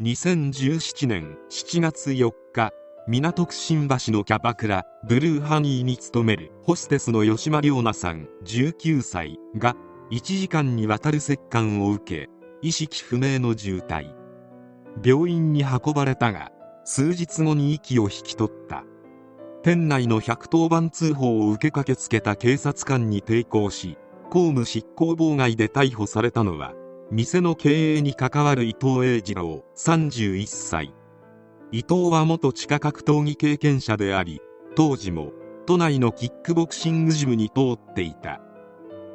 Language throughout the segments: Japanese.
2017年7月4日港区新橋のキャバクラブルーハニーに勤めるホステスの吉間亮奈さん19歳が1時間にわたる折檻を受け意識不明の重体。病院に運ばれたが数日後に息を引き取った。店内の110番通報を受け駆けつけた警察官に抵抗し公務執行妨害で逮捕されたのは店の経営に関わる伊藤栄二郎31歳。伊藤は元地下格闘技経験者であり当時も都内のキックボクシングジムに通っていた。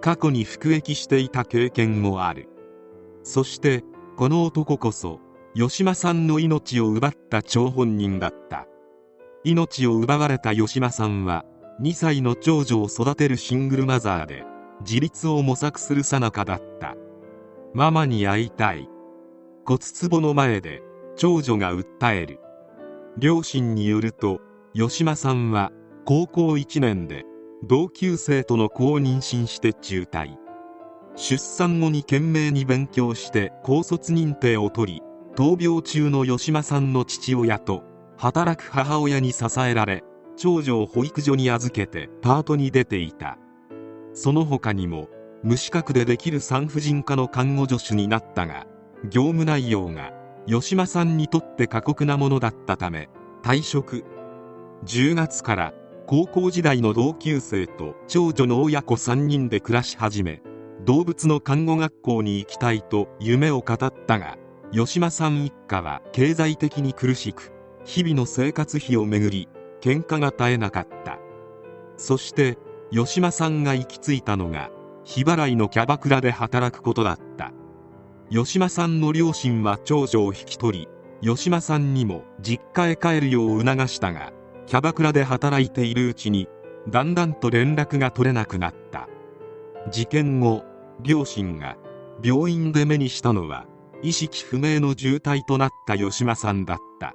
過去に服役していた経験もある。そしてこの男こそ吉間さんの命を奪った張本人だった。命を奪われた吉間さんは2歳の長女を育てるシングルマザーで自立を模索するさなかだった。ママに会いたい。骨壺の前で長女が訴える。両親によると吉間さんは高校1年で同級生との子を妊娠して中退。出産後に懸命に勉強して高卒認定を取り闘病中の吉間さんの父親と働く母親に支えられ長女を保育所に預けてパートに出ていた。その他にも無資格でできる産婦人科の看護助手になったが業務内容が吉間さんにとって過酷なものだったため退職。10月から高校時代の同級生と長女の親子3人で暮らし始め動物の看護学校に行きたいと夢を語ったが吉間さん一家は経済的に苦しく日々の生活費をめぐり喧嘩が絶えなかった。そして吉間さんが行き着いたのが日払いのキャバクラで働くことだった。吉間さんの両親は長女を引き取り吉間さんにも実家へ帰るよう促したがキャバクラで働いているうちにだんだんと連絡が取れなくなった。事件後両親が病院で目にしたのは意識不明の重体となった吉間さんだった。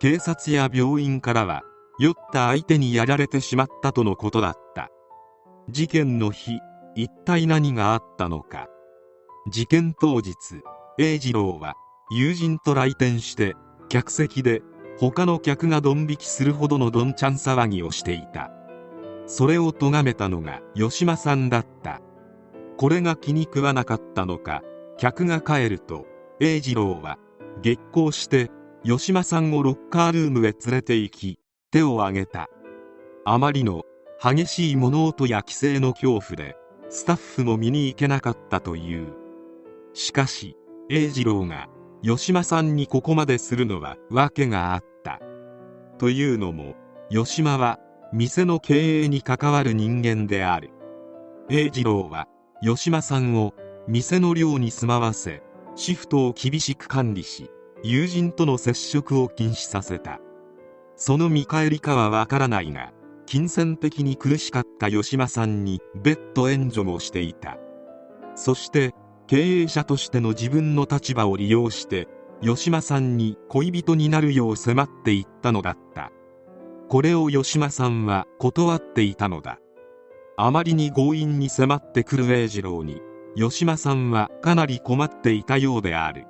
警察や病院からは酔った相手にやられてしまったとのことだった。事件の日一体何があったのか。事件当日栄次郎は友人と来店して客席で他の客がドン引きするほどのどんちゃん騒ぎをしていた。それを咎めたのが吉間さんだった。これが気に食わなかったのか客が帰ると栄次郎は激高して吉間さんをロッカールームへ連れて行き手を挙げた。あまりの激しい物音や規制の恐怖でスタッフも見に行けなかったという。しかし栄次郎が吉間さんにここまでするのは訳があったというのも吉間は店の経営に関わる人間である栄次郎は吉間さんを店の寮に住まわせシフトを厳しく管理し友人との接触を禁止させたその見返りかはわからないが金銭的に苦しかった吉間さんに別途援助もしていた。そして経営者としての自分の立場を利用して吉間さんに恋人になるよう迫っていったのだった。これを吉間さんは断っていたのだ。あまりに強引に迫ってくる栄次郎に吉間さんはかなり困っていたようである。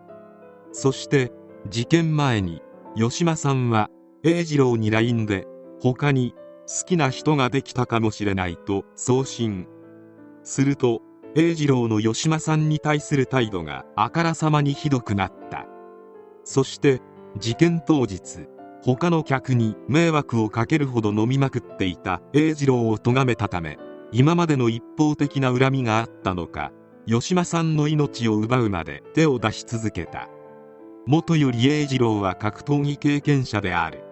そして事件前に吉間さんは栄次郎に LINE で他に好きな人ができたかもしれないと送信。すると栄次郎の吉間さんに対する態度があからさまにひどくなった。そして事件当日他の客に迷惑をかけるほど飲みまくっていた栄次郎を咎めたため今までの一方的な恨みがあったのか吉間さんの命を奪うまで手を出し続けた。元より栄次郎は格闘技経験者である。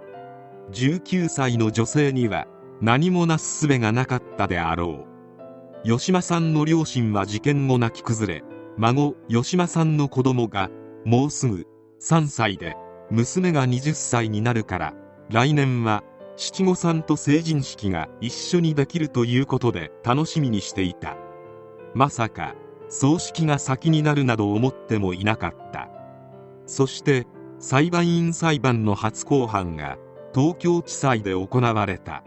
19歳の女性には何もなす術がなかったであろう。吉間さんの両親は事件後泣き崩れ孫吉間さんの子供がもうすぐ3歳で娘が20歳になるから来年は七五三と成人式が一緒にできるということで楽しみにしていた。まさか葬式が先になるなど思ってもいなかった。そして裁判員裁判の初公判が東京地裁で行われた。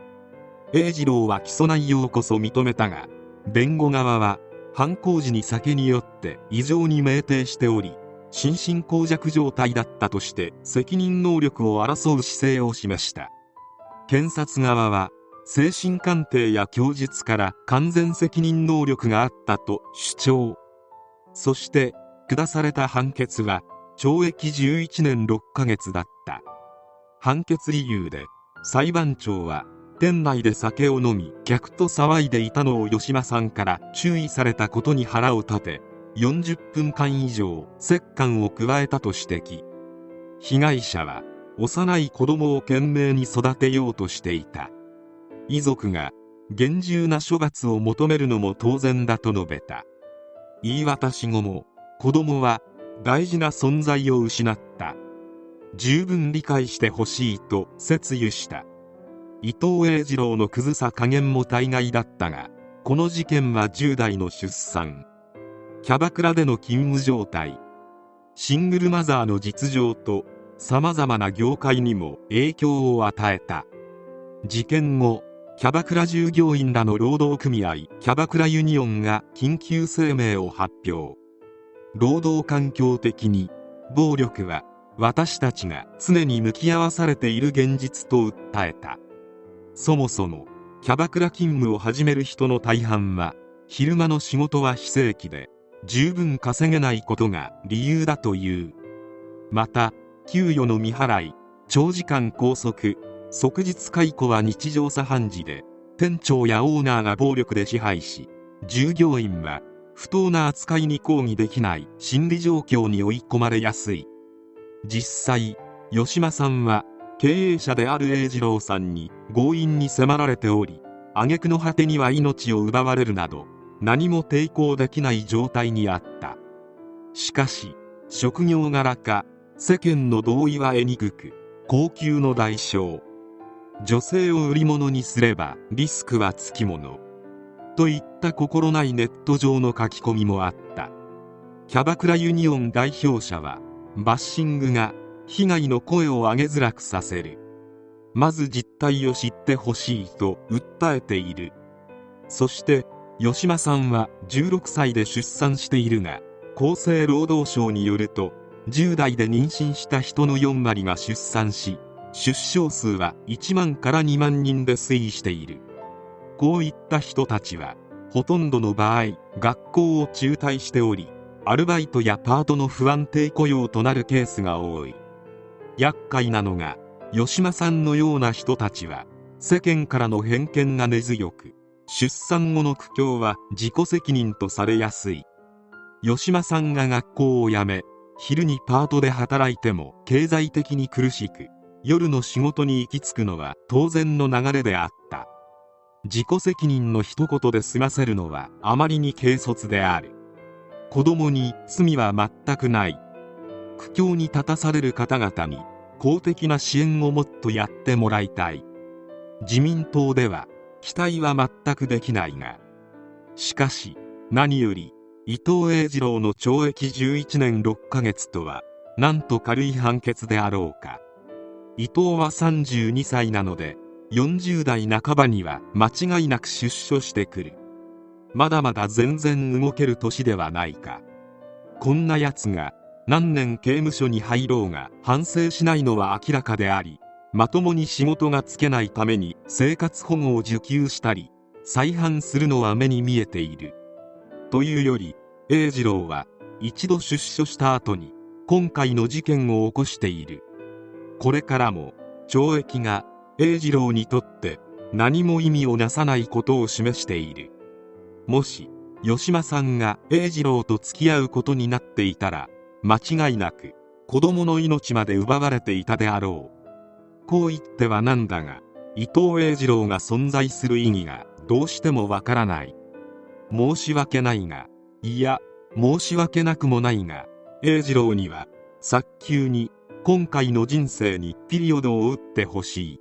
栄次郎は起訴内容こそ認めたが弁護側は犯行時に酒によって異常に酩酊しており心神耗弱状態だったとして責任能力を争う姿勢を示した。検察側は精神鑑定や供述から完全責任能力があったと主張。そして下された判決は懲役11年6ヶ月だった。判決理由で裁判長は店内で酒を飲み客と騒いでいたのを吉間さんから注意されたことに腹を立て40分間以上折檻を加えたと指摘。被害者は幼い子供を懸命に育てようとしていた。遺族が厳重な処罰を求めるのも当然だと述べた。言い渡し後も子供は大事な存在を失った。十分理解してほしいと説諭した。伊藤栄二郎のクズさ加減も大概だったがこの事件は10代の出産。キャバクラでの勤務状態。シングルマザーの実情とさまざまな業界にも影響を与えた。事件後キャバクラ従業員らの労働組合キャバクラユニオンが緊急声明を発表。労働環境的に暴力は私たちが常に向き合わされている現実と訴えた。そもそもキャバクラ勤務を始める人の大半は昼間の仕事は非正規で十分稼げないことが理由だという。また給与の未払い長時間拘束即日解雇は日常茶飯事で店長やオーナーが暴力で支配し従業員は不当な扱いに抗議できない心理状況に追い込まれやすい。実際吉間さんは経営者である栄次郎さんに強引に迫られており挙句の果てには命を奪われるなど何も抵抗できない状態にあった。しかし職業柄か世間の同意は得にくく高級の代償。女性を売り物にすればリスクはつきもの。といった心ないネット上の書き込みもあった。キャバクラユニオン代表者はバッシングが被害の声を上げづらくさせる。まず実態を知ってほしいと訴えている。そして吉間さんは16歳で出産しているが厚生労働省によると10代で妊娠した人の4割が出産し出生数は1万から2万人で推移している。こういった人たちはほとんどの場合学校を中退しておりアルバイトやパートの不安定雇用となるケースが多い。厄介なのが吉間さんのような人たちは世間からの偏見が根強く出産後の苦境は自己責任とされやすい。吉間さんが学校を辞め昼にパートで働いても経済的に苦しく夜の仕事に行き着くのは当然の流れであった。自己責任の一言で済ませるのはあまりに軽率である。子供に罪は全くない。苦境に立たされる方々に公的な支援をもっとやってもらいたい。自民党では期待は全くできないがしかし何より伊藤栄二郎の懲役11年6ヶ月とはなんと軽い判決であろうか。伊藤は32歳なので40代半ばには間違いなく出所してくる。まだまだ全然動ける年ではないか。こんな奴が何年刑務所に入ろうが反省しないのは明らかでありまともに仕事がつけないために生活保護を受給したり再犯するのは目に見えている。というより栄次郎は一度出所した後に今回の事件を起こしている。これからも懲役が栄次郎にとって何も意味をなさないことを示している。もし吉間さんが栄次郎と付き合うことになっていたら間違いなく子供の命まで奪われていたであろう。こう言ってはなんだが伊藤栄二郎が存在する意義がどうしてもわからない。申し訳ないがいや申し訳なくもないが栄二郎には早急に今回の人生にピリオドを打ってほしい。